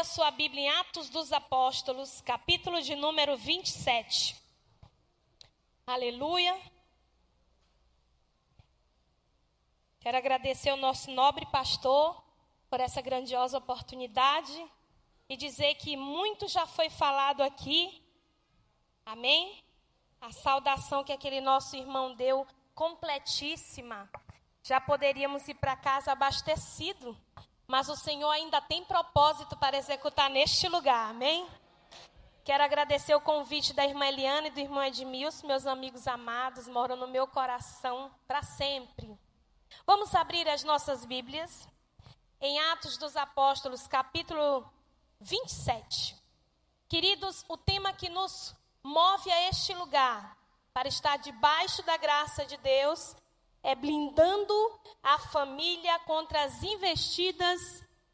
Abra sua Bíblia em Atos dos Apóstolos, capítulo de número 27. Aleluia. Quero agradecer ao nosso nobre pastor por essa grandiosa oportunidade e dizer que muito já foi falado aqui. Amém? A saudação que aquele nosso irmão deu, completíssima. Já poderíamos ir para casa abastecido mas o Senhor ainda tem propósito para executar neste lugar, amém? Quero agradecer o convite da irmã Eliane e do irmão Edmilson, meus amigos amados, moram no meu coração para sempre. Vamos abrir as nossas Bíblias em Atos dos Apóstolos, capítulo 27. Queridos, o tema que nos move a este lugar, para estar debaixo da graça de Deus, é blindando a família contra as investidas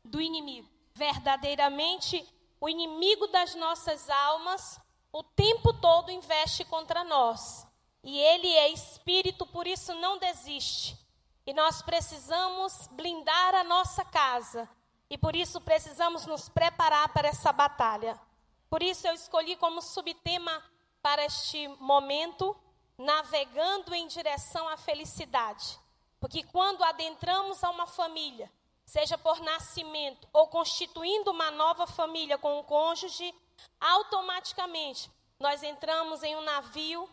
do inimigo. Verdadeiramente, o inimigo das nossas almas o tempo todo investe contra nós. E ele é espírito, por isso não desiste. E nós precisamos blindar a nossa casa. E por isso precisamos nos preparar para essa batalha. Por isso eu escolhi como subtema para este momento navegando em direção à felicidade. Porque quando adentramos a uma família, seja por nascimento ou constituindo uma nova família com um cônjuge, automaticamente nós entramos em um navio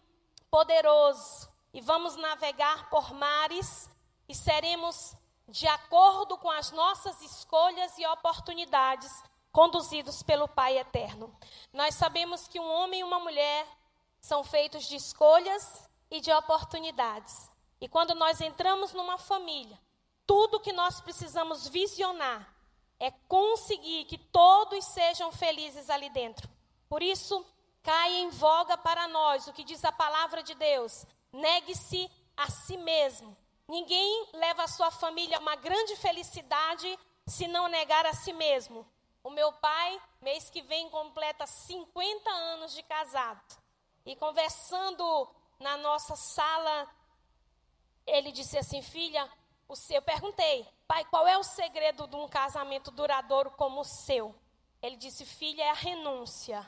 poderoso e vamos navegar por mares e seremos, de acordo com as nossas escolhas e oportunidades, conduzidos pelo Pai Eterno. Nós sabemos que um homem e uma mulher são feitos de escolhas e de oportunidades. E quando nós entramos numa família, tudo que nós precisamos visionar é conseguir que todos sejam felizes ali dentro. Por isso, cai em voga para nós o que diz a palavra de Deus: negue-se a si mesmo. Ninguém leva a sua família a uma grande felicidade se não negar a si mesmo. O meu pai, mês que vem, completa 50 anos de casado. E conversando na nossa sala, ele disse assim: Filha, o seu. Eu perguntei, pai, qual é o segredo de um casamento duradouro como o seu? Ele disse: Filha, é a renúncia.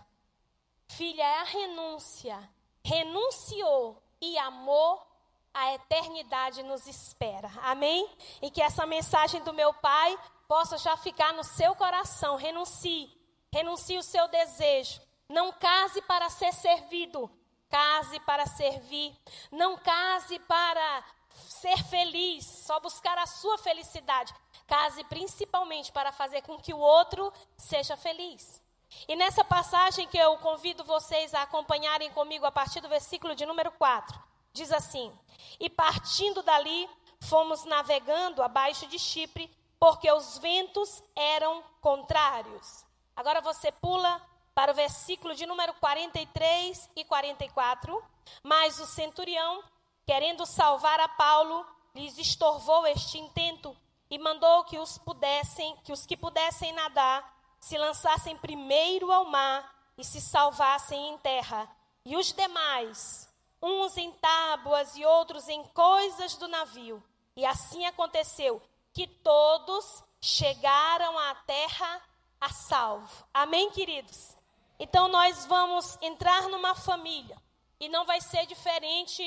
Filha, é a renúncia. Renunciou e amou, a eternidade nos espera. Amém? E que essa mensagem do meu pai possa já ficar no seu coração. Renuncie. Renuncie o seu desejo. Não case para ser servido, case para servir. Não case para ser feliz, só buscar a sua felicidade. Case principalmente para fazer com que o outro seja feliz. E nessa passagem que eu convido vocês a acompanharem comigo a partir do versículo de número 4, diz assim: E partindo dali, fomos navegando abaixo de Chipre, porque os ventos eram contrários. Agora você pula para o versículo de número 43 e 44. Mas o centurião, querendo salvar a Paulo, lhes estorvou este intento e mandou que os pudessem, que os que pudessem nadar, se lançassem primeiro ao mar e se salvassem em terra. E os demais, uns em tábuas e outros em coisas do navio. E assim aconteceu que todos chegaram à terra a salvo. Amém, queridos? Então nós vamos entrar numa família e não vai ser diferente,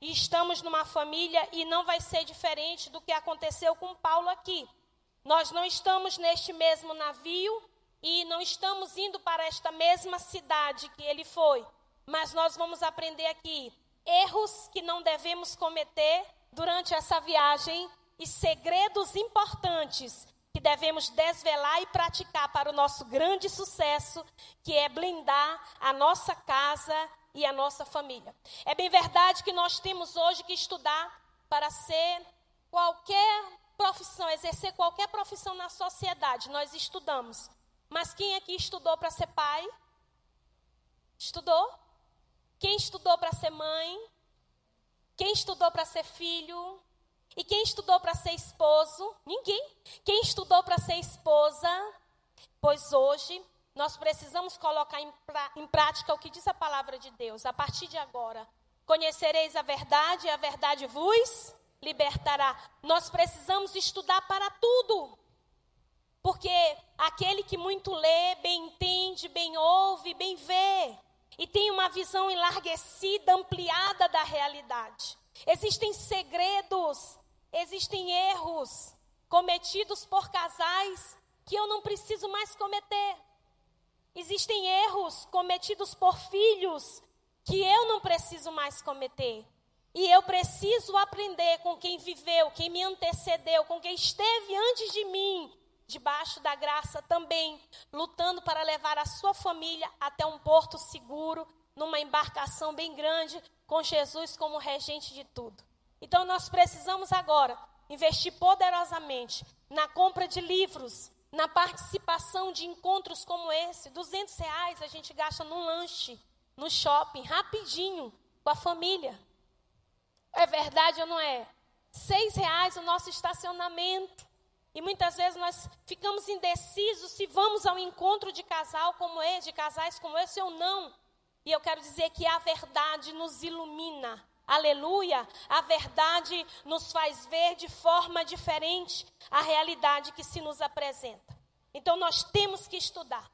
e estamos numa família e não vai ser diferente do que aconteceu com Paulo aqui. Nós não estamos neste mesmo navio e não estamos indo para esta mesma cidade que ele foi, mas nós vamos aprender aqui erros que não devemos cometer durante essa viagem e segredos importantes que devemos desvelar e praticar para o nosso grande sucesso, que é blindar a nossa casa e a nossa família. É bem verdade que nós temos hoje que estudar para ser qualquer profissão, exercer qualquer profissão na sociedade, nós estudamos. Mas quem aqui estudou para ser pai? Estudou? Quem estudou para ser mãe? Quem estudou para ser filho? E quem estudou para ser esposo? Ninguém. Quem estudou para ser esposa? Pois hoje nós precisamos colocar em, pra, em prática o que diz a palavra de Deus. A partir de agora, conhecereis a verdade e a verdade vos libertará. Nós precisamos estudar para tudo. Porque aquele que muito lê, bem entende, bem ouve, bem vê. E tem uma visão enlarguecida, ampliada da realidade. Existem segredos, existem erros cometidos por casais que eu não preciso mais cometer. Existem erros cometidos por filhos que eu não preciso mais cometer. E eu preciso aprender com quem viveu, quem me antecedeu, com quem esteve antes de mim, debaixo da graça também, lutando para levar a sua família até um porto seguro, numa embarcação bem grande, com Jesus como regente de tudo. Então nós precisamos agora investir poderosamente na compra de livros, na participação de encontros como esse. 200 reais a gente gasta num lanche, no shopping, rapidinho, com a família. É verdade ou não é? Seis reais o nosso estacionamento. E muitas vezes nós ficamos indecisos se vamos ao encontro de casal como esse, de casais como esse ou não. E eu quero dizer que a verdade nos ilumina. Aleluia! A verdade nos faz ver de forma diferente a realidade que se nos apresenta. Então nós temos que estudar.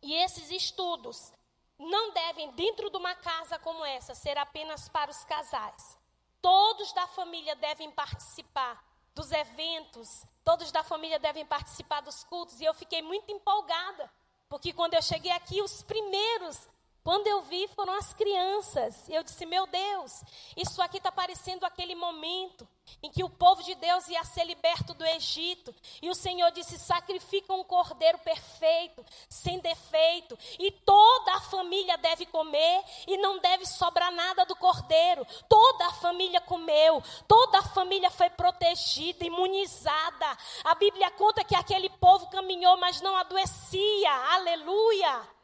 E esses estudos não devem, dentro de uma casa como essa, ser apenas para os casais. Todos da família devem participar dos eventos, todos da família devem participar dos cultos. E eu fiquei muito empolgada, porque quando eu cheguei aqui, os primeiros quando eu vi, foram as crianças. Eu disse: Meu Deus, isso aqui está parecendo aquele momento em que o povo de Deus ia ser liberto do Egito. E o Senhor disse: Sacrifica um cordeiro perfeito, sem defeito. E toda a família deve comer. E não deve sobrar nada do cordeiro. Toda a família comeu. Toda a família foi protegida, imunizada. A Bíblia conta que aquele povo caminhou, mas não adoecia. Aleluia.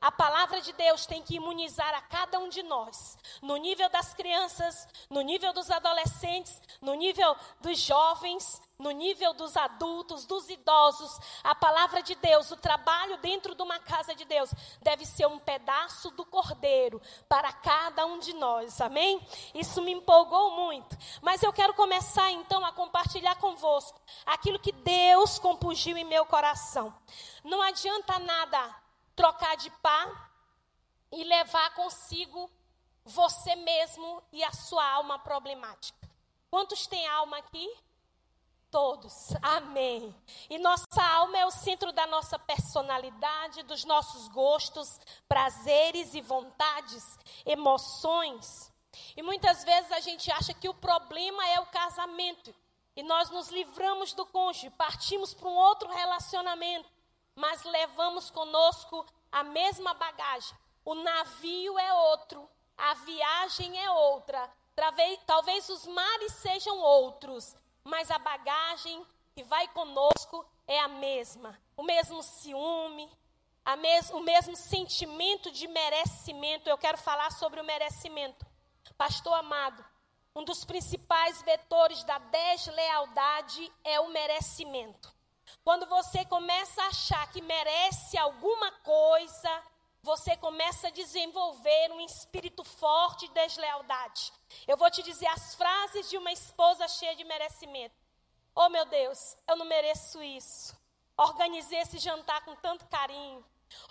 A palavra de Deus tem que imunizar a cada um de nós, no nível das crianças, no nível dos adolescentes, no nível dos jovens, no nível dos adultos, dos idosos. A palavra de Deus, o trabalho dentro de uma casa de Deus, deve ser um pedaço do cordeiro para cada um de nós, amém? Isso me empolgou muito. Mas eu quero começar então a compartilhar convosco aquilo que Deus compungiu em meu coração. Não adianta nada trocar de pá e levar consigo você mesmo e a sua alma problemática. Quantos têm alma aqui? Todos. Amém. E nossa alma é o centro da nossa personalidade, dos nossos gostos, prazeres e vontades, emoções. E muitas vezes a gente acha que o problema é o casamento. E nós nos livramos do cônjuge, partimos para um outro relacionamento mas levamos conosco a mesma bagagem. O navio é outro, a viagem é outra, talvez, os mares sejam outros, mas a bagagem que vai conosco é a mesma. O mesmo ciúme, mes o mesmo sentimento de merecimento. Eu quero falar sobre o merecimento. Pastor amado, um dos principais vetores da deslealdade é o merecimento. Quando você começa a achar que merece alguma coisa, você começa a desenvolver um espírito forte de deslealdade. Eu vou te dizer as frases de uma esposa cheia de merecimento. Oh, meu Deus, eu não mereço isso. Organizei esse jantar com tanto carinho.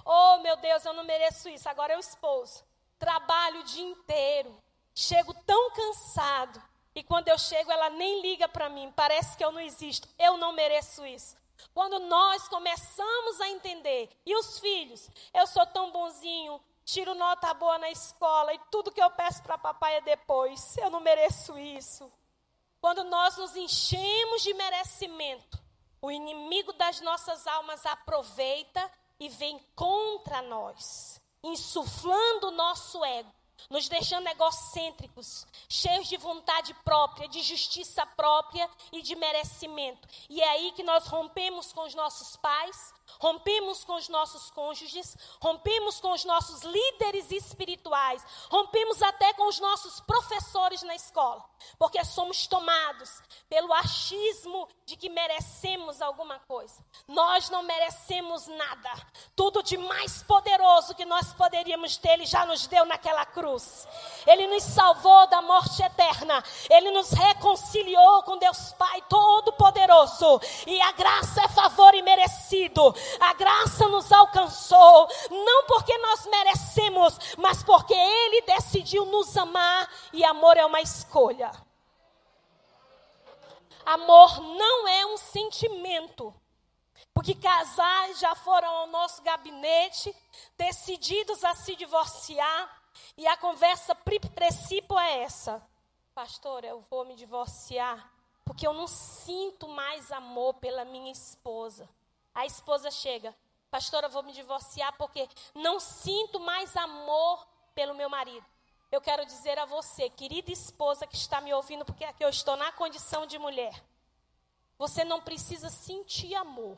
Oh, meu Deus, eu não mereço isso. Agora eu esposo. Trabalho o dia inteiro. Chego tão cansado. E quando eu chego, ela nem liga para mim. Parece que eu não existo. Eu não mereço isso. Quando nós começamos a entender, e os filhos, eu sou tão bonzinho, tiro nota boa na escola e tudo que eu peço para papai é depois, eu não mereço isso. Quando nós nos enchemos de merecimento, o inimigo das nossas almas aproveita e vem contra nós, insuflando o nosso ego nos deixando egocêntricos, cheios de vontade própria, de justiça própria e de merecimento. E é aí que nós rompemos com os nossos pais, rompemos com os nossos cônjuges, rompemos com os nossos líderes espirituais, rompemos até com os nossos professores na escola, porque somos tomados pelo achismo de que merecemos alguma coisa. Nós não merecemos nada. Tudo de mais poderoso que nós poderíamos ter, Ele já nos deu naquela cruz. Ele nos salvou da morte eterna. Ele nos reconciliou com Deus Pai Todo-Poderoso. E a graça é favor imerecido. A graça nos alcançou. Não porque nós merecemos, mas porque Ele decidiu nos amar. E amor é uma escolha. Amor não é um sentimento. Porque casais já foram ao nosso gabinete, decididos a se divorciar, e a conversa princípio é essa: Pastor, eu vou me divorciar porque eu não sinto mais amor pela minha esposa. A esposa chega: Pastor, eu vou me divorciar porque não sinto mais amor pelo meu marido. Eu quero dizer a você, querida esposa que está me ouvindo, porque aqui eu estou na condição de mulher. Você não precisa sentir amor.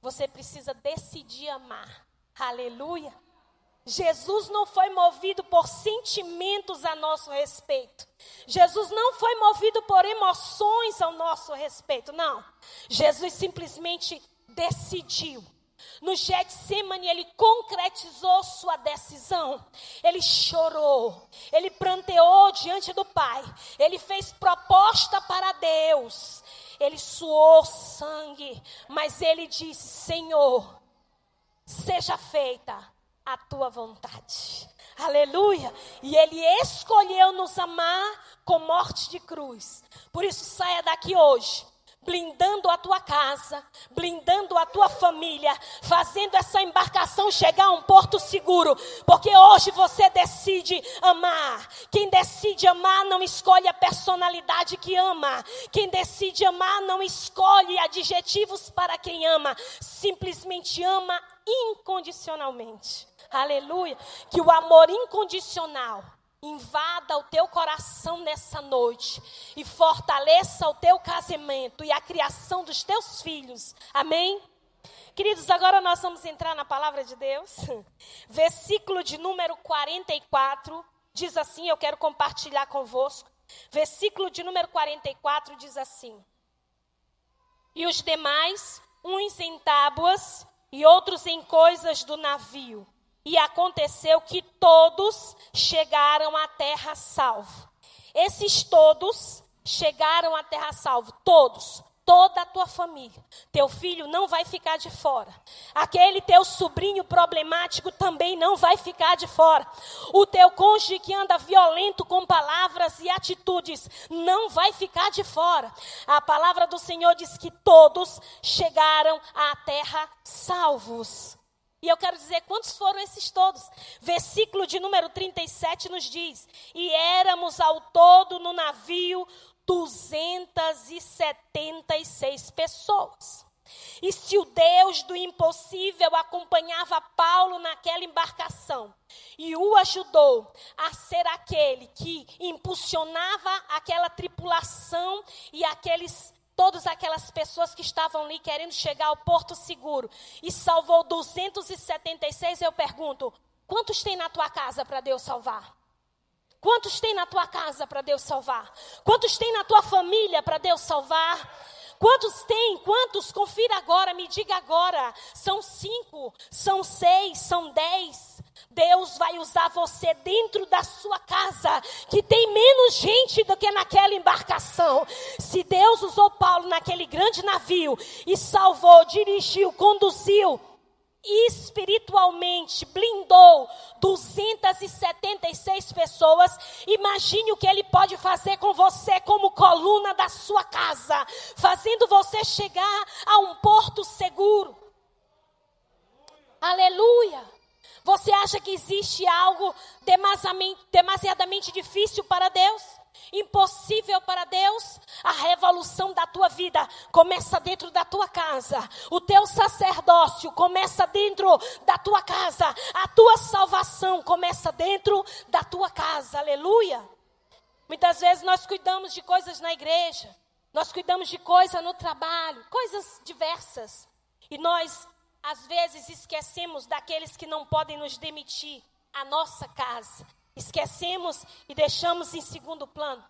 Você precisa decidir amar. Aleluia. Jesus não foi movido por sentimentos a nosso respeito. Jesus não foi movido por emoções ao nosso respeito. Não. Jesus simplesmente decidiu. No Getsemane, ele concretizou sua decisão. Ele chorou. Ele pranteou diante do Pai. Ele fez proposta para Deus. Ele suou sangue. Mas ele disse: Senhor, seja feita a tua vontade. Aleluia. E ele escolheu nos amar com morte de cruz. Por isso, saia daqui hoje blindando a tua casa, blindando a tua família, fazendo essa embarcação chegar a um porto seguro, porque hoje você decide amar. Quem decide amar não escolhe a personalidade que ama. Quem decide amar não escolhe adjetivos para quem ama, simplesmente ama incondicionalmente. Aleluia. Que o amor incondicional invada o teu coração nessa noite e fortaleça o teu casamento e a criação dos teus filhos. Amém? Queridos, agora nós vamos entrar na palavra de Deus. Versículo de número 44 diz assim: Eu quero compartilhar convosco. Versículo de número 44 diz assim: E os demais, uns em tábuas e outros em coisas do navio e aconteceu que todos chegaram à terra salvo. Esses todos chegaram à terra salvo, todos, toda a tua família. Teu filho não vai ficar de fora. Aquele teu sobrinho problemático também não vai ficar de fora. O teu cônjuge que anda violento com palavras e atitudes não vai ficar de fora. A palavra do Senhor diz que todos chegaram à terra salvos. E eu quero dizer quantos foram esses todos. Versículo de número 37 nos diz: E éramos ao todo no navio 276 pessoas. E se o Deus do impossível acompanhava Paulo naquela embarcação e o ajudou a ser aquele que impulsionava aquela tripulação e aqueles todas aquelas pessoas que estavam ali querendo chegar ao porto seguro e salvou 276, eu pergunto: quantos tem na tua casa para Deus salvar? Quantos tem na tua casa para Deus salvar? Quantos tem na tua família para Deus salvar? Quantos tem? Quantos? Confira agora, me diga agora. São cinco, são seis, são dez. Deus vai usar você dentro da sua casa, que tem menos gente do que naquela embarcação. Se Deus usou Paulo naquele grande navio e salvou, dirigiu, conduziu, espiritualmente blindou 276 pessoas. Imagine o que ele pode fazer com você como coluna da sua casa, fazendo você chegar a um porto seguro. Aleluia. Você acha que existe algo demasiadamente difícil para Deus? Impossível para Deus? A revolução da tua vida começa dentro da tua casa. O teu sacerdócio começa dentro da tua casa. A tua salvação começa dentro da tua casa. Aleluia. Muitas vezes nós cuidamos de coisas na igreja. Nós cuidamos de coisas no trabalho, coisas diversas. E nós às vezes esquecemos daqueles que não podem nos demitir, a nossa casa. Esquecemos e deixamos em segundo plano.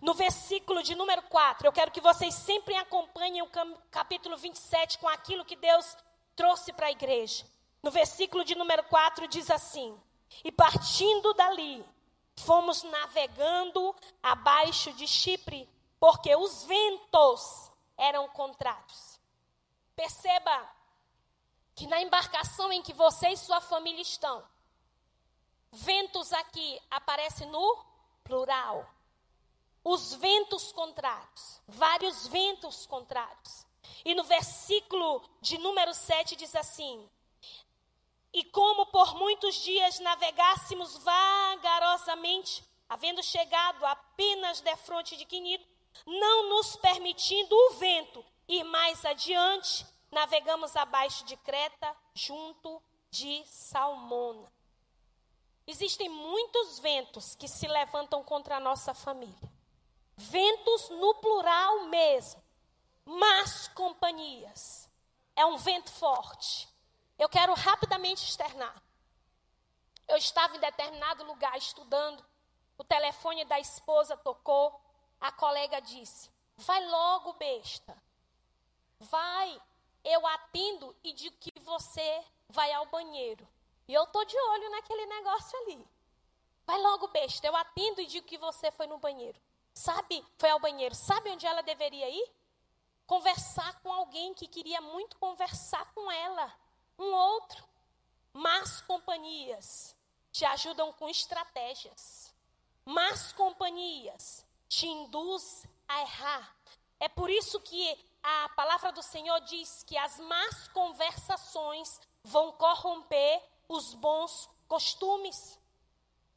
No versículo de número 4, eu quero que vocês sempre acompanhem o capítulo 27 com aquilo que Deus trouxe para a igreja. No versículo de número 4 diz assim: E partindo dali, fomos navegando abaixo de Chipre, porque os ventos eram contrários. Perceba que na embarcação em que você e sua família estão, ventos aqui aparecem no plural. Os ventos contrários, vários ventos contrários. E no versículo de número 7 diz assim: E como por muitos dias navegássemos vagarosamente, havendo chegado apenas de fronte de Quinito, não nos permitindo o vento ir mais adiante, navegamos abaixo de Creta, junto de Salmona. Existem muitos ventos que se levantam contra a nossa família. Ventos no plural mesmo. Más companhias. É um vento forte. Eu quero rapidamente externar. Eu estava em determinado lugar estudando. O telefone da esposa tocou. A colega disse: Vai logo, besta. Vai. Eu atendo e digo que você vai ao banheiro. E eu tô de olho naquele negócio ali. Vai logo, besta. Eu atendo e digo que você foi no banheiro. Sabe? Foi ao banheiro. Sabe onde ela deveria ir? Conversar com alguém que queria muito conversar com ela. Um outro. Más companhias te ajudam com estratégias. Más companhias te induz a errar. É por isso que a palavra do Senhor diz que as más conversações vão corromper os bons costumes.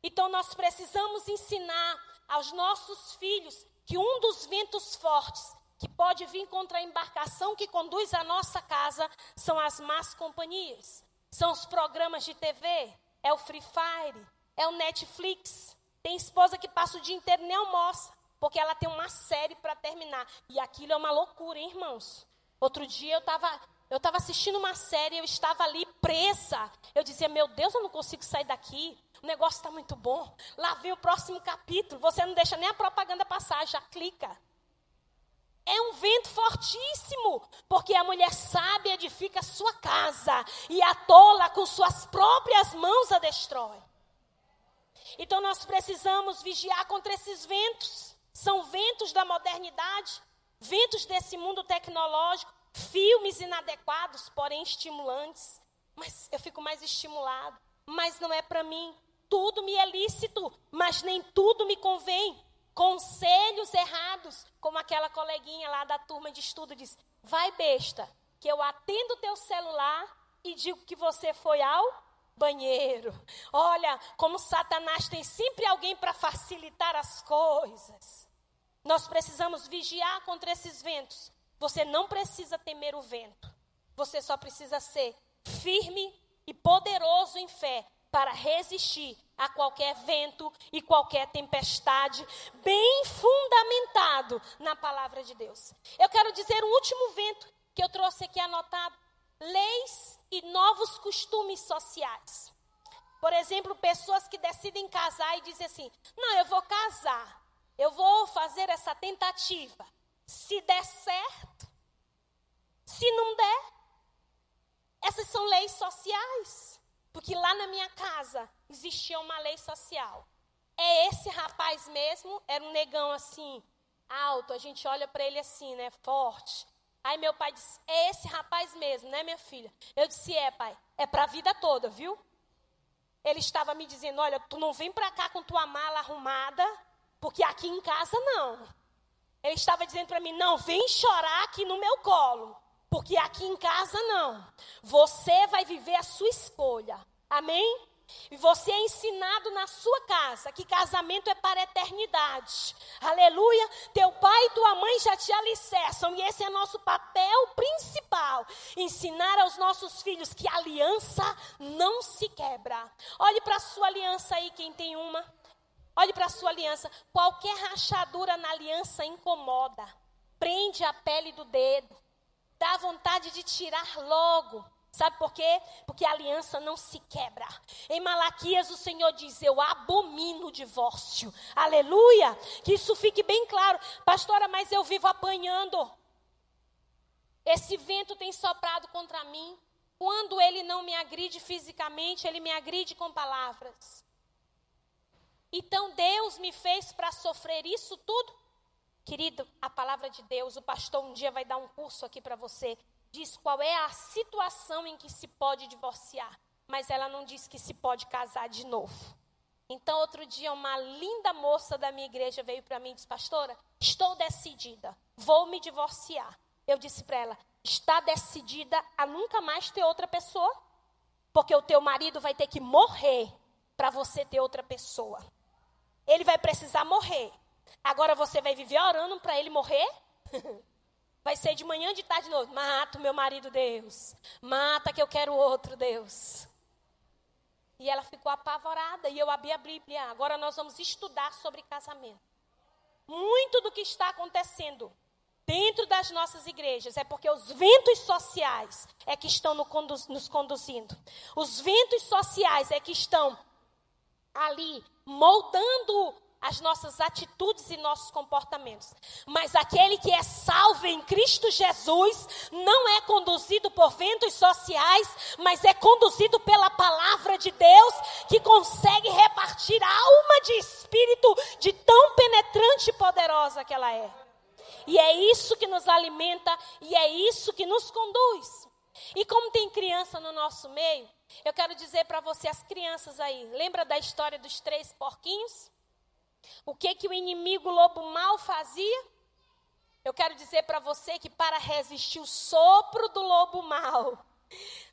Então nós precisamos ensinar aos nossos filhos que um dos ventos fortes que pode vir contra a embarcação que conduz a nossa casa são as más companhias. São os programas de TV, é o Free Fire, é o Netflix. Tem esposa que passa o dia inteiro nem almoça, porque ela tem uma série para terminar. E aquilo é uma loucura, hein, irmãos? Outro dia eu estava eu estava assistindo uma série, eu estava ali presa. Eu dizia, meu Deus, eu não consigo sair daqui. O negócio está muito bom. Lá vem o próximo capítulo. Você não deixa nem a propaganda passar, já clica. É um vento fortíssimo, porque a mulher sábia edifica a sua casa e a tola com suas próprias mãos a destrói. Então nós precisamos vigiar contra esses ventos. São ventos da modernidade, ventos desse mundo tecnológico filmes inadequados, porém estimulantes. Mas eu fico mais estimulado. Mas não é para mim. Tudo me é lícito, mas nem tudo me convém. Conselhos errados, como aquela coleguinha lá da turma de estudo diz: vai besta, que eu atendo o teu celular e digo que você foi ao banheiro. Olha, como Satanás tem sempre alguém para facilitar as coisas. Nós precisamos vigiar contra esses ventos, você não precisa temer o vento. Você só precisa ser firme e poderoso em fé para resistir a qualquer vento e qualquer tempestade, bem fundamentado na palavra de Deus. Eu quero dizer um último vento que eu trouxe aqui anotado: leis e novos costumes sociais. Por exemplo, pessoas que decidem casar e dizem assim: não, eu vou casar, eu vou fazer essa tentativa. Se der certo, se não der, essas são leis sociais. Porque lá na minha casa existia uma lei social. É esse rapaz mesmo, era um negão assim, alto, a gente olha para ele assim, né, forte. Aí meu pai disse: "É esse rapaz mesmo, né, minha filha?" Eu disse: "É, pai, é para a vida toda, viu?" Ele estava me dizendo: "Olha, tu não vem para cá com tua mala arrumada, porque aqui em casa não." Ele estava dizendo para mim: não, vem chorar aqui no meu colo, porque aqui em casa não. Você vai viver a sua escolha. Amém? E você é ensinado na sua casa que casamento é para a eternidade. Aleluia. Teu pai e tua mãe já te alicerçam. E esse é nosso papel principal: ensinar aos nossos filhos que aliança não se quebra. Olhe para a sua aliança aí, quem tem uma. Olhe para a sua aliança. Qualquer rachadura na aliança incomoda. Prende a pele do dedo. Dá vontade de tirar logo. Sabe por quê? Porque a aliança não se quebra. Em Malaquias o Senhor diz: Eu abomino o divórcio. Aleluia! Que isso fique bem claro. Pastora, mas eu vivo apanhando. Esse vento tem soprado contra mim. quando ele não me agride fisicamente, ele me agride com palavras. Então Deus me fez para sofrer isso tudo? Querido, a palavra de Deus, o pastor um dia vai dar um curso aqui para você, diz qual é a situação em que se pode divorciar, mas ela não diz que se pode casar de novo. Então, outro dia, uma linda moça da minha igreja veio para mim e disse: Pastora, estou decidida, vou me divorciar. Eu disse para ela: Está decidida a nunca mais ter outra pessoa? Porque o teu marido vai ter que morrer para você ter outra pessoa. Ele vai precisar morrer. Agora você vai viver orando para ele morrer? Vai ser de manhã, de tarde, de noite. Mata o meu marido, Deus. Mata que eu quero outro, Deus. E ela ficou apavorada. E eu abri a Bíblia. Agora nós vamos estudar sobre casamento. Muito do que está acontecendo dentro das nossas igrejas é porque os ventos sociais é que estão nos conduzindo. Os ventos sociais é que estão ali moldando as nossas atitudes e nossos comportamentos. Mas aquele que é salvo em Cristo Jesus não é conduzido por ventos sociais, mas é conduzido pela palavra de Deus que consegue repartir alma de espírito de tão penetrante e poderosa que ela é. E é isso que nos alimenta e é isso que nos conduz. E como tem criança no nosso meio, eu quero dizer para você, as crianças aí, lembra da história dos três porquinhos? O que que o inimigo lobo mal fazia? Eu quero dizer para você que para resistir o sopro do lobo mal,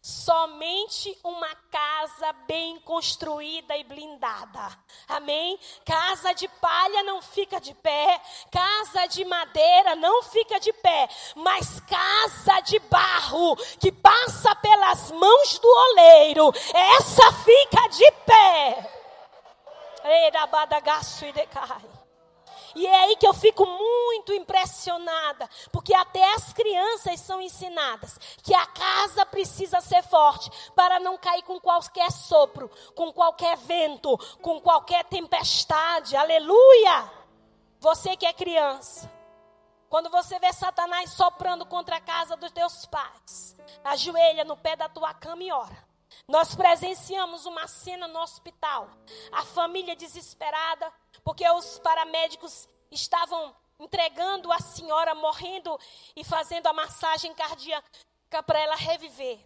Somente uma casa bem construída e blindada. Amém? Casa de palha não fica de pé, casa de madeira não fica de pé, mas casa de barro que passa pelas mãos do oleiro, essa fica de pé. E é aí que eu fico muito impressionada, porque até as crianças são ensinadas que a casa precisa ser forte para não cair com qualquer sopro, com qualquer vento, com qualquer tempestade. Aleluia! Você que é criança, quando você vê Satanás soprando contra a casa dos teus pais, ajoelha no pé da tua cama e ora. Nós presenciamos uma cena no hospital. A família desesperada, porque os paramédicos estavam entregando a senhora morrendo e fazendo a massagem cardíaca para ela reviver.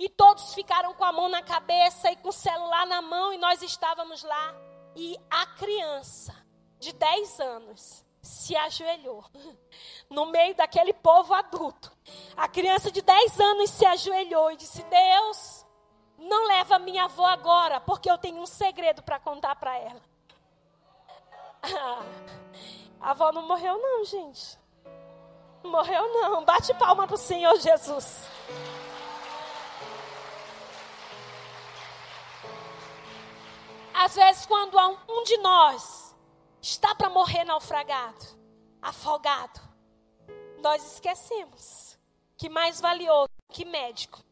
E todos ficaram com a mão na cabeça e com o celular na mão e nós estávamos lá. E a criança de 10 anos se ajoelhou no meio daquele povo adulto. A criança de 10 anos se ajoelhou e disse: Deus, não leva minha avó agora, porque eu tenho um segredo para contar para ela. a avó não morreu, não, gente. Morreu, não. Bate palma para o Senhor Jesus. Às vezes, quando um de nós está para morrer naufragado, afogado, nós esquecemos que mais valioso que médico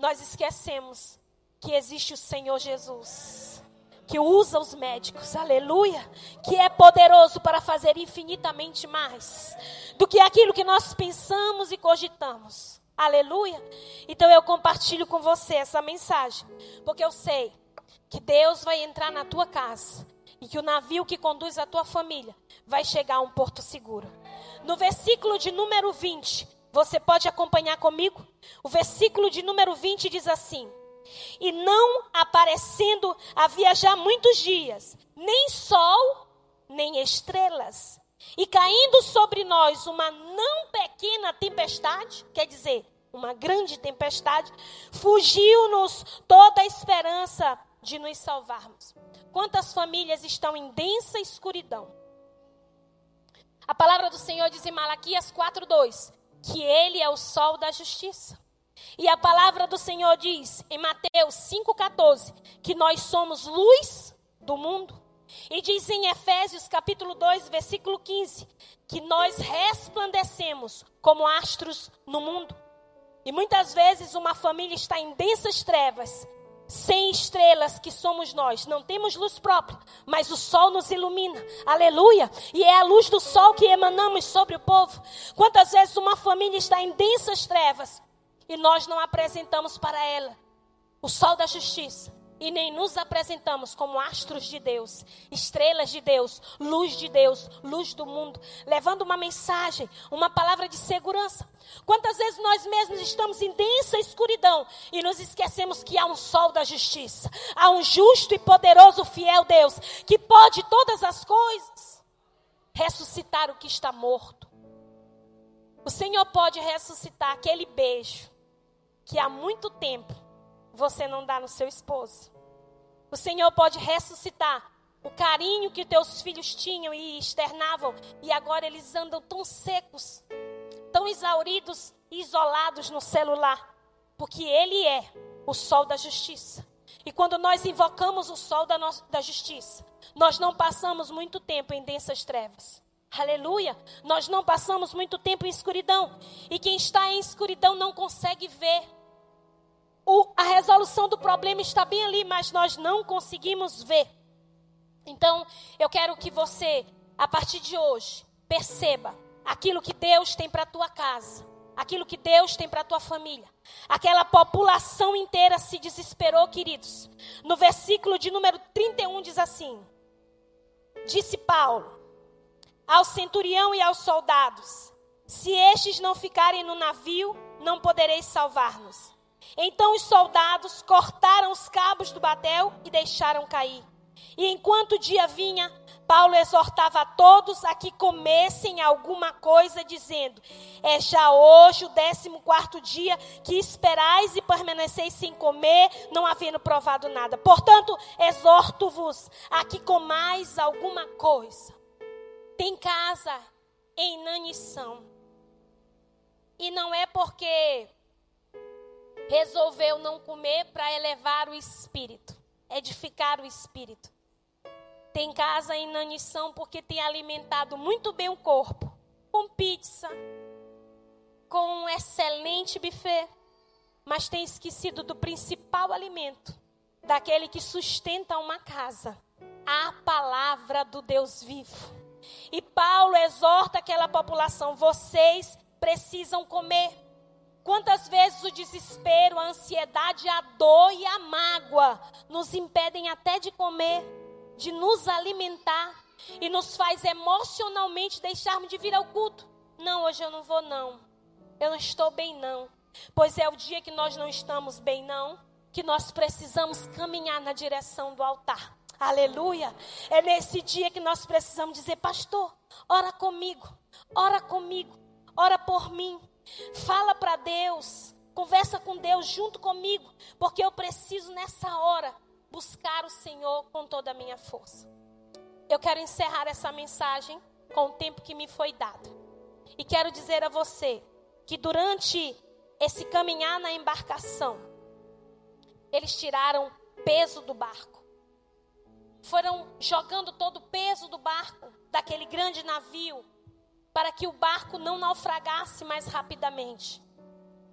nós esquecemos que existe o Senhor Jesus, que usa os médicos, aleluia, que é poderoso para fazer infinitamente mais do que aquilo que nós pensamos e cogitamos. Aleluia. Então eu compartilho com você essa mensagem, porque eu sei que Deus vai entrar na tua casa e que o navio que conduz a tua família vai chegar a um porto seguro. No versículo de número 20, você pode acompanhar comigo? O versículo de número 20 diz assim: E não aparecendo havia já muitos dias, nem sol, nem estrelas, e caindo sobre nós uma não pequena tempestade, quer dizer, uma grande tempestade, fugiu-nos toda a esperança de nos salvarmos. Quantas famílias estão em densa escuridão? A palavra do Senhor diz em Malaquias 4:2: que ele é o sol da justiça. E a palavra do Senhor diz em Mateus 5,14 que nós somos luz do mundo. E diz em Efésios capítulo 2, versículo 15, que nós resplandecemos como astros no mundo. E muitas vezes uma família está em densas trevas sem estrelas que somos nós. Não temos luz própria, mas o sol nos ilumina. Aleluia! E é a luz do sol que emanamos sobre o povo. Quantas vezes uma família está em densas trevas e nós não apresentamos para ela o sol da justiça e nem nos apresentamos como astros de Deus, estrelas de Deus, luz de Deus, luz do mundo, levando uma mensagem, uma palavra de segurança. Quantas vezes nós mesmos estamos em densa escuridão e nos esquecemos que há um sol da justiça, há um justo e poderoso fiel Deus que pode todas as coisas ressuscitar o que está morto. O Senhor pode ressuscitar aquele beijo que há muito tempo você não dá no seu esposo. O Senhor pode ressuscitar o carinho que teus filhos tinham e externavam, e agora eles andam tão secos, tão exauridos e isolados no celular, porque Ele é o sol da justiça. E quando nós invocamos o sol da, da justiça, nós não passamos muito tempo em densas trevas. Aleluia! Nós não passamos muito tempo em escuridão. E quem está em escuridão não consegue ver o, a resolução do problema está bem ali, mas nós não conseguimos ver. Então, eu quero que você, a partir de hoje, perceba aquilo que Deus tem para a tua casa, aquilo que Deus tem para a tua família. Aquela população inteira se desesperou, queridos. No versículo de número 31 diz assim: Disse Paulo ao centurião e aos soldados: Se estes não ficarem no navio, não podereis salvar-nos. Então os soldados cortaram os cabos do batel e deixaram cair. E enquanto o dia vinha, Paulo exortava a todos a que comessem alguma coisa, dizendo: É já hoje o décimo quarto dia que esperais e permaneceis sem comer, não havendo provado nada. Portanto, exorto-vos a que comais alguma coisa. Tem casa em inanição. E não é porque resolveu não comer para elevar o espírito, edificar o espírito. Tem casa em inanição porque tem alimentado muito bem o corpo, com pizza, com um excelente buffet, mas tem esquecido do principal alimento, daquele que sustenta uma casa, a palavra do Deus vivo. E Paulo exorta aquela população: vocês precisam comer. Quantas vezes o desespero, a ansiedade, a dor e a mágoa nos impedem até de comer, de nos alimentar e nos faz emocionalmente deixarmos de vir ao culto. Não, hoje eu não vou não. Eu não estou bem não. Pois é o dia que nós não estamos bem não, que nós precisamos caminhar na direção do altar. Aleluia. É nesse dia que nós precisamos dizer, pastor, ora comigo, ora comigo, ora por mim. Fala para Deus, conversa com Deus junto comigo, porque eu preciso nessa hora buscar o Senhor com toda a minha força. Eu quero encerrar essa mensagem com o tempo que me foi dado. E quero dizer a você que durante esse caminhar na embarcação, eles tiraram peso do barco. Foram jogando todo o peso do barco, daquele grande navio, para que o barco não naufragasse mais rapidamente.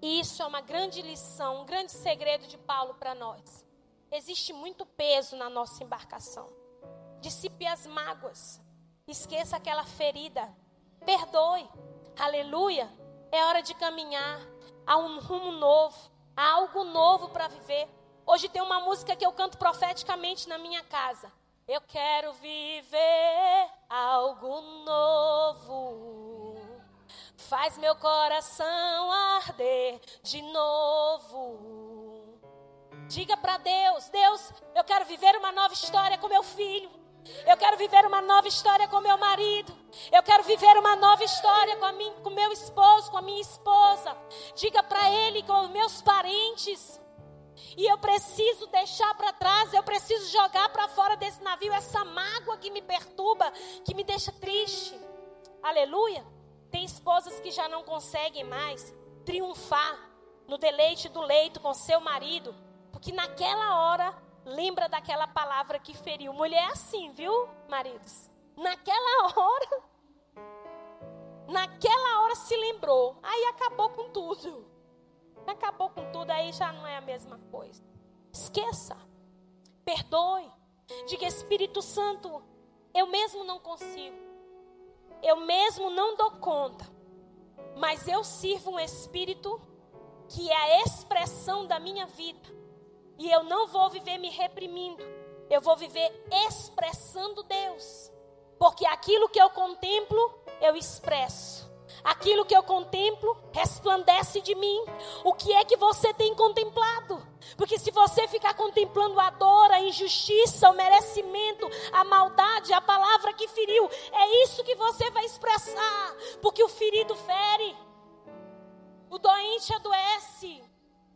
E isso é uma grande lição, um grande segredo de Paulo para nós. Existe muito peso na nossa embarcação. Dissipe as mágoas. Esqueça aquela ferida. Perdoe. Aleluia. É hora de caminhar. Há um rumo novo. Há algo novo para viver. Hoje tem uma música que eu canto profeticamente na minha casa. Eu quero viver algo novo. Faz meu coração arder de novo. Diga para Deus: Deus, eu quero viver uma nova história com meu filho. Eu quero viver uma nova história com meu marido. Eu quero viver uma nova história com, a mim, com meu esposo, com a minha esposa. Diga para ele, com meus parentes. E eu preciso deixar para trás, eu preciso jogar para fora desse navio essa mágoa que me perturba, que me deixa triste. Aleluia. Tem esposas que já não conseguem mais triunfar no deleite do leito com seu marido, porque naquela hora lembra daquela palavra que feriu. Mulher é assim, viu, maridos? Naquela hora, naquela hora se lembrou, aí acabou com tudo acabou com tudo, aí já não é a mesma coisa. Esqueça. Perdoe. Diga, Espírito Santo, eu mesmo não consigo. Eu mesmo não dou conta. Mas eu sirvo um Espírito que é a expressão da minha vida. E eu não vou viver me reprimindo. Eu vou viver expressando Deus. Porque aquilo que eu contemplo, eu expresso. Aquilo que eu contemplo resplandece de mim. O que é que você tem contemplado? Porque se você ficar contemplando a dor, a injustiça, o merecimento, a maldade, a palavra que feriu, é isso que você vai expressar. Porque o ferido fere, o doente adoece.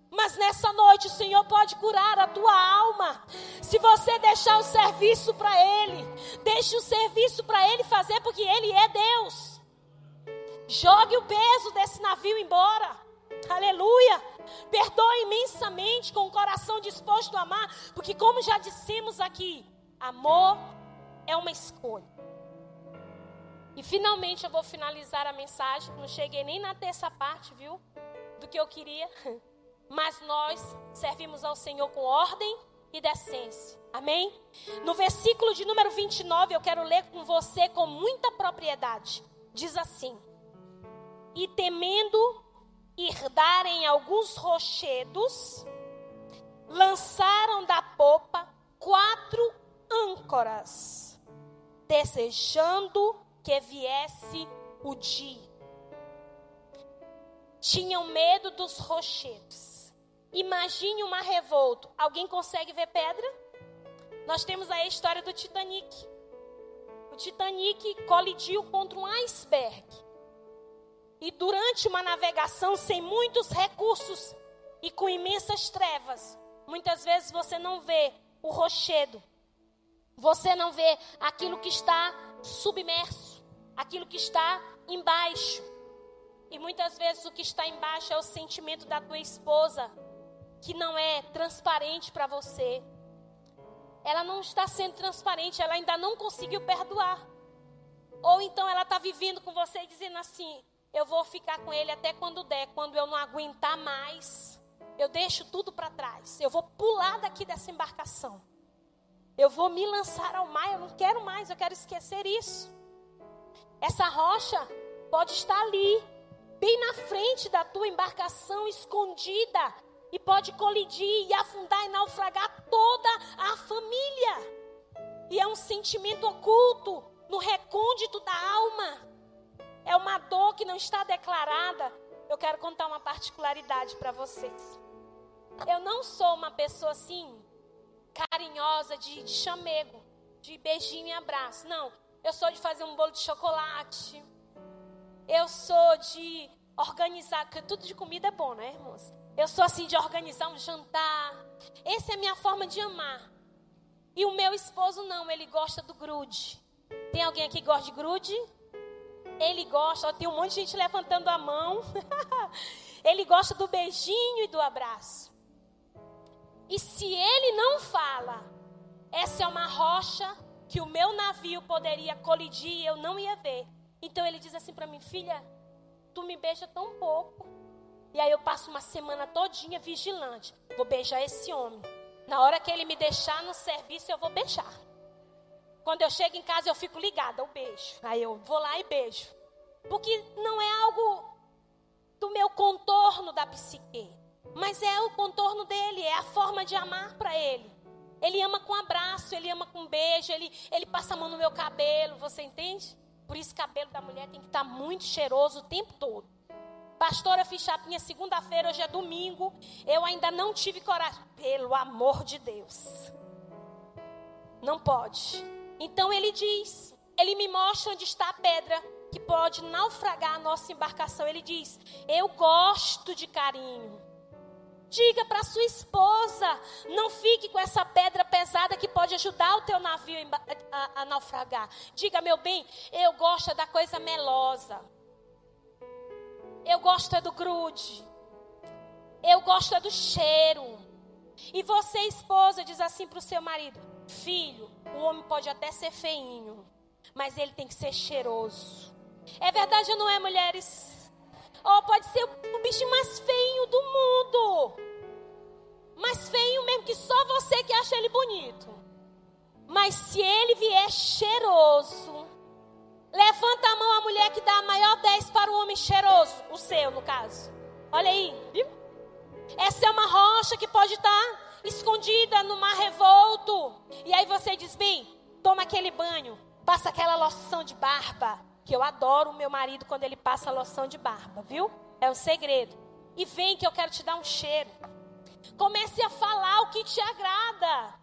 Mas nessa noite o Senhor pode curar a tua alma. Se você deixar o serviço para Ele, deixe o serviço para Ele fazer, porque Ele é Deus. Jogue o peso desse navio embora. Aleluia. Perdoe imensamente com o coração disposto a amar, porque como já dissemos aqui, amor é uma escolha. E finalmente eu vou finalizar a mensagem, não cheguei nem na terça parte, viu? Do que eu queria. Mas nós servimos ao Senhor com ordem e decência. Amém? No versículo de número 29, eu quero ler com você com muita propriedade. Diz assim: e temendo herdarem alguns rochedos, lançaram da popa quatro âncoras, desejando que viesse o dia. Tinham medo dos rochedos. Imagine uma revolta. Alguém consegue ver pedra? Nós temos aí a história do Titanic. O Titanic colidiu contra um iceberg. E durante uma navegação sem muitos recursos e com imensas trevas, muitas vezes você não vê o rochedo. Você não vê aquilo que está submerso, aquilo que está embaixo. E muitas vezes o que está embaixo é o sentimento da tua esposa, que não é transparente para você. Ela não está sendo transparente, ela ainda não conseguiu perdoar. Ou então ela está vivendo com você dizendo assim: eu vou ficar com ele até quando der. Quando eu não aguentar mais, eu deixo tudo para trás. Eu vou pular daqui dessa embarcação. Eu vou me lançar ao mar. Eu não quero mais, eu quero esquecer isso. Essa rocha pode estar ali, bem na frente da tua embarcação, escondida, e pode colidir e afundar e naufragar toda a família. E é um sentimento oculto no recôndito da alma é uma dor que não está declarada, eu quero contar uma particularidade para vocês. Eu não sou uma pessoa assim, carinhosa, de, de chamego, de beijinho e abraço. Não, eu sou de fazer um bolo de chocolate. Eu sou de organizar, porque tudo de comida é bom, né, irmãos? Eu sou assim de organizar um jantar. Essa é a minha forma de amar. E o meu esposo não, ele gosta do grude. Tem alguém aqui que gosta de grude? Ele gosta, ó, tem um monte de gente levantando a mão. ele gosta do beijinho e do abraço. E se ele não fala, essa é uma rocha que o meu navio poderia colidir e eu não ia ver. Então ele diz assim para mim, filha, tu me beija tão pouco. E aí eu passo uma semana todinha vigilante. Vou beijar esse homem. Na hora que ele me deixar no serviço, eu vou beijar. Quando eu chego em casa, eu fico ligada, eu beijo. Aí eu vou lá e beijo. Porque não é algo do meu contorno da psique, mas é o contorno dele, é a forma de amar para ele. Ele ama com abraço, ele ama com beijo, ele, ele passa a mão no meu cabelo, você entende? Por isso, o cabelo da mulher tem que estar tá muito cheiroso o tempo todo. Pastora, fiz chapinha segunda-feira, hoje é domingo. Eu ainda não tive coragem. Pelo amor de Deus. Não pode. Então ele diz: Ele me mostra onde está a pedra que pode naufragar a nossa embarcação. Ele diz: Eu gosto de carinho. Diga para sua esposa: não fique com essa pedra pesada que pode ajudar o teu navio a, a, naufragar. Diga, meu bem, eu gosto da coisa melosa. Eu gosto é do grude. Eu gosto é do cheiro. E você, esposa, diz assim para o seu marido: Filho, o homem pode até ser feinho, mas ele tem que ser cheiroso. É verdade ou não é, mulheres? Oh, pode ser o bicho mais feio do mundo. Mais feio mesmo que só você que acha ele bonito. Mas se ele vier cheiroso, levanta a mão a mulher que dá a maior 10 para o homem cheiroso. O seu, no caso. Olha aí, viu? Essa é uma rocha que pode estar escondida no mar revolto. E aí você diz: bem, toma aquele banho, passa aquela loção de barba. Que eu adoro o meu marido quando ele passa loção de barba, viu? É o segredo. E vem que eu quero te dar um cheiro. Comece a falar o que te agrada.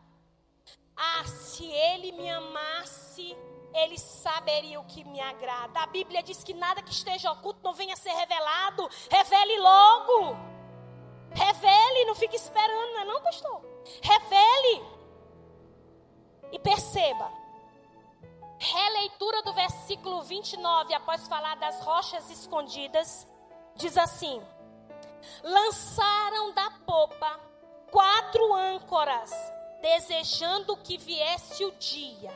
Ah, se ele me amasse, ele saberia o que me agrada. A Bíblia diz que nada que esteja oculto não venha a ser revelado. Revele logo. Revele, não fique esperando, não é não, pastor? Revele. E perceba. Releitura do versículo 29, após falar das rochas escondidas, diz assim: Lançaram da popa quatro âncoras, desejando que viesse o dia.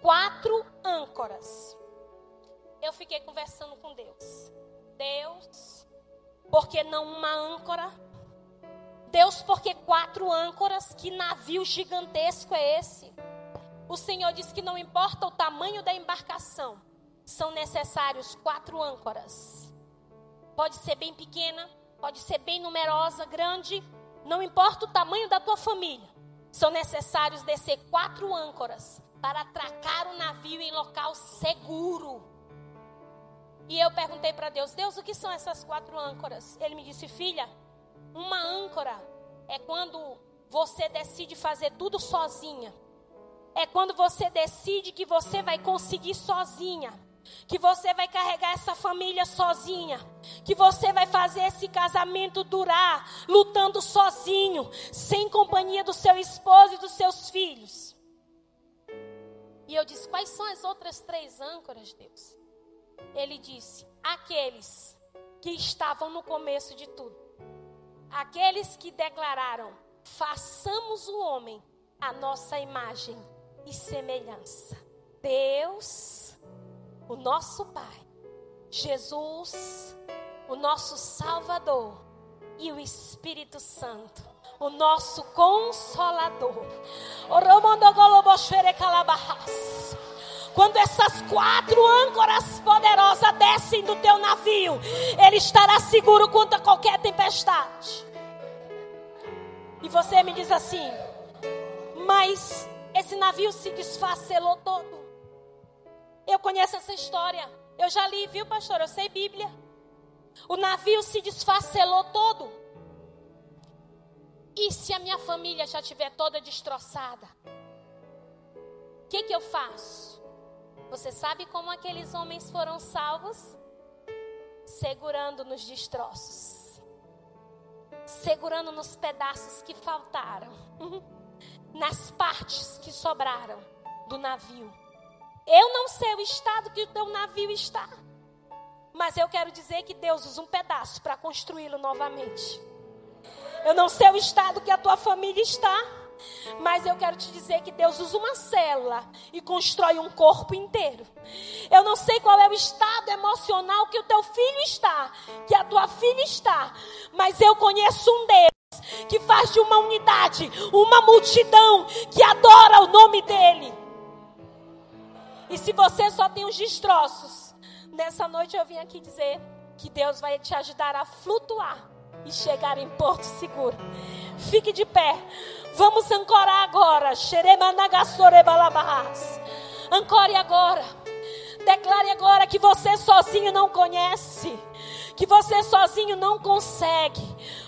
Quatro âncoras. Eu fiquei conversando com Deus. Deus, por que não uma âncora? Deus, por que quatro âncoras? Que navio gigantesco é esse? O Senhor diz que não importa o tamanho da embarcação, são necessários quatro âncoras. Pode ser bem pequena, pode ser bem numerosa, grande, não importa o tamanho da tua família, são necessários descer quatro âncoras para atracar o navio em local seguro. E eu perguntei para Deus: Deus, o que são essas quatro âncoras? Ele me disse: Filha, uma âncora é quando você decide fazer tudo sozinha. É quando você decide que você vai conseguir sozinha que você vai carregar essa família sozinha, que você vai fazer esse casamento durar lutando sozinho, sem companhia do seu esposo e dos seus filhos. E eu disse: Quais são as outras três âncoras, Deus? Ele disse: Aqueles que estavam no começo de tudo, aqueles que declararam: Façamos o homem a nossa imagem e semelhança. Deus o nosso Pai, Jesus, o nosso Salvador e o Espírito Santo, o nosso Consolador. Quando essas quatro âncoras poderosas descem do teu navio, ele estará seguro contra qualquer tempestade. E você me diz assim, mas esse navio se desfacelou todo. Eu conheço essa história. Eu já li, viu, pastor? Eu sei Bíblia. O navio se desfacelou todo. E se a minha família já estiver toda destroçada? O que, que eu faço? Você sabe como aqueles homens foram salvos? Segurando nos destroços, segurando nos pedaços que faltaram, nas partes que sobraram do navio. Eu não sei o estado que o teu navio está. Mas eu quero dizer que Deus usa um pedaço para construí-lo novamente. Eu não sei o estado que a tua família está. Mas eu quero te dizer que Deus usa uma célula e constrói um corpo inteiro. Eu não sei qual é o estado emocional que o teu filho está, que a tua filha está, mas eu conheço um Deus que faz de uma unidade, uma multidão que adora o nome dele. E se você só tem os destroços, nessa noite eu vim aqui dizer que Deus vai te ajudar a flutuar e chegar em porto seguro. Fique de pé. Vamos ancorar agora. Ancore agora. Declare agora que você sozinho não conhece, que você sozinho não consegue,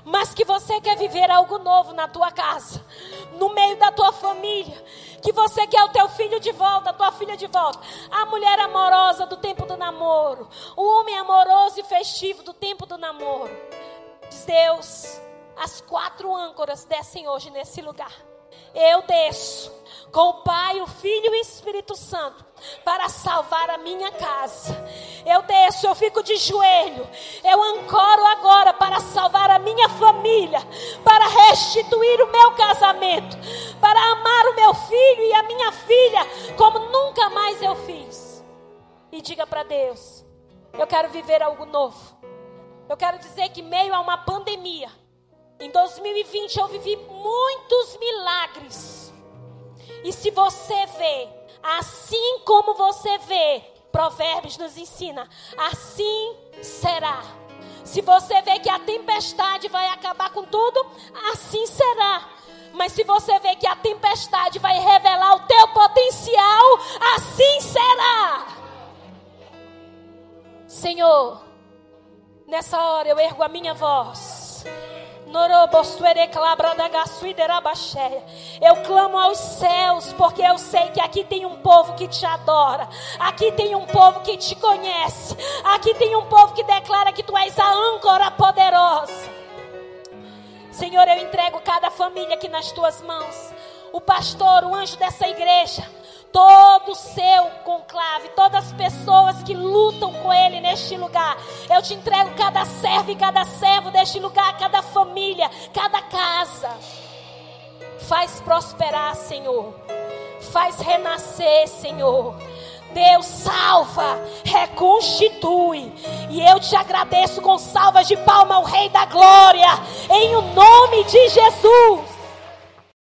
mas que você quer viver algo novo na tua casa, no meio da tua família, que você quer o teu filho de volta, a tua filha de volta, a mulher amorosa do tempo do namoro, o homem amoroso e festivo do tempo do namoro. Diz Deus, as quatro âncoras descem hoje nesse lugar. Eu desço com o Pai, o Filho e o Espírito Santo para salvar a minha casa. Eu desço, eu fico de joelho. Eu ancoro agora para salvar a minha família, para restituir o meu casamento, para amar o meu filho e a minha filha como nunca mais eu fiz. E diga para Deus: eu quero viver algo novo. Eu quero dizer que meio a uma pandemia, em 2020 eu vivi muitos milagres. E se você vê, assim como você vê, Provérbios nos ensina, assim será. Se você vê que a tempestade vai acabar com tudo, assim será. Mas se você vê que a tempestade vai revelar o teu potencial, assim será. Senhor, nessa hora eu ergo a minha voz eu clamo aos céus, porque eu sei que aqui tem um povo que te adora. Aqui tem um povo que te conhece. Aqui tem um povo que declara que tu és a âncora poderosa. Senhor, eu entrego cada família aqui nas tuas mãos. O pastor, o anjo dessa igreja todo o seu conclave, todas as pessoas que lutam com ele neste lugar. Eu te entrego cada servo e cada servo deste lugar, cada família, cada casa. Faz prosperar, Senhor. Faz renascer, Senhor. Deus salva, reconstitui. E eu te agradeço com salvas de palma ao Rei da Glória, em o nome de Jesus.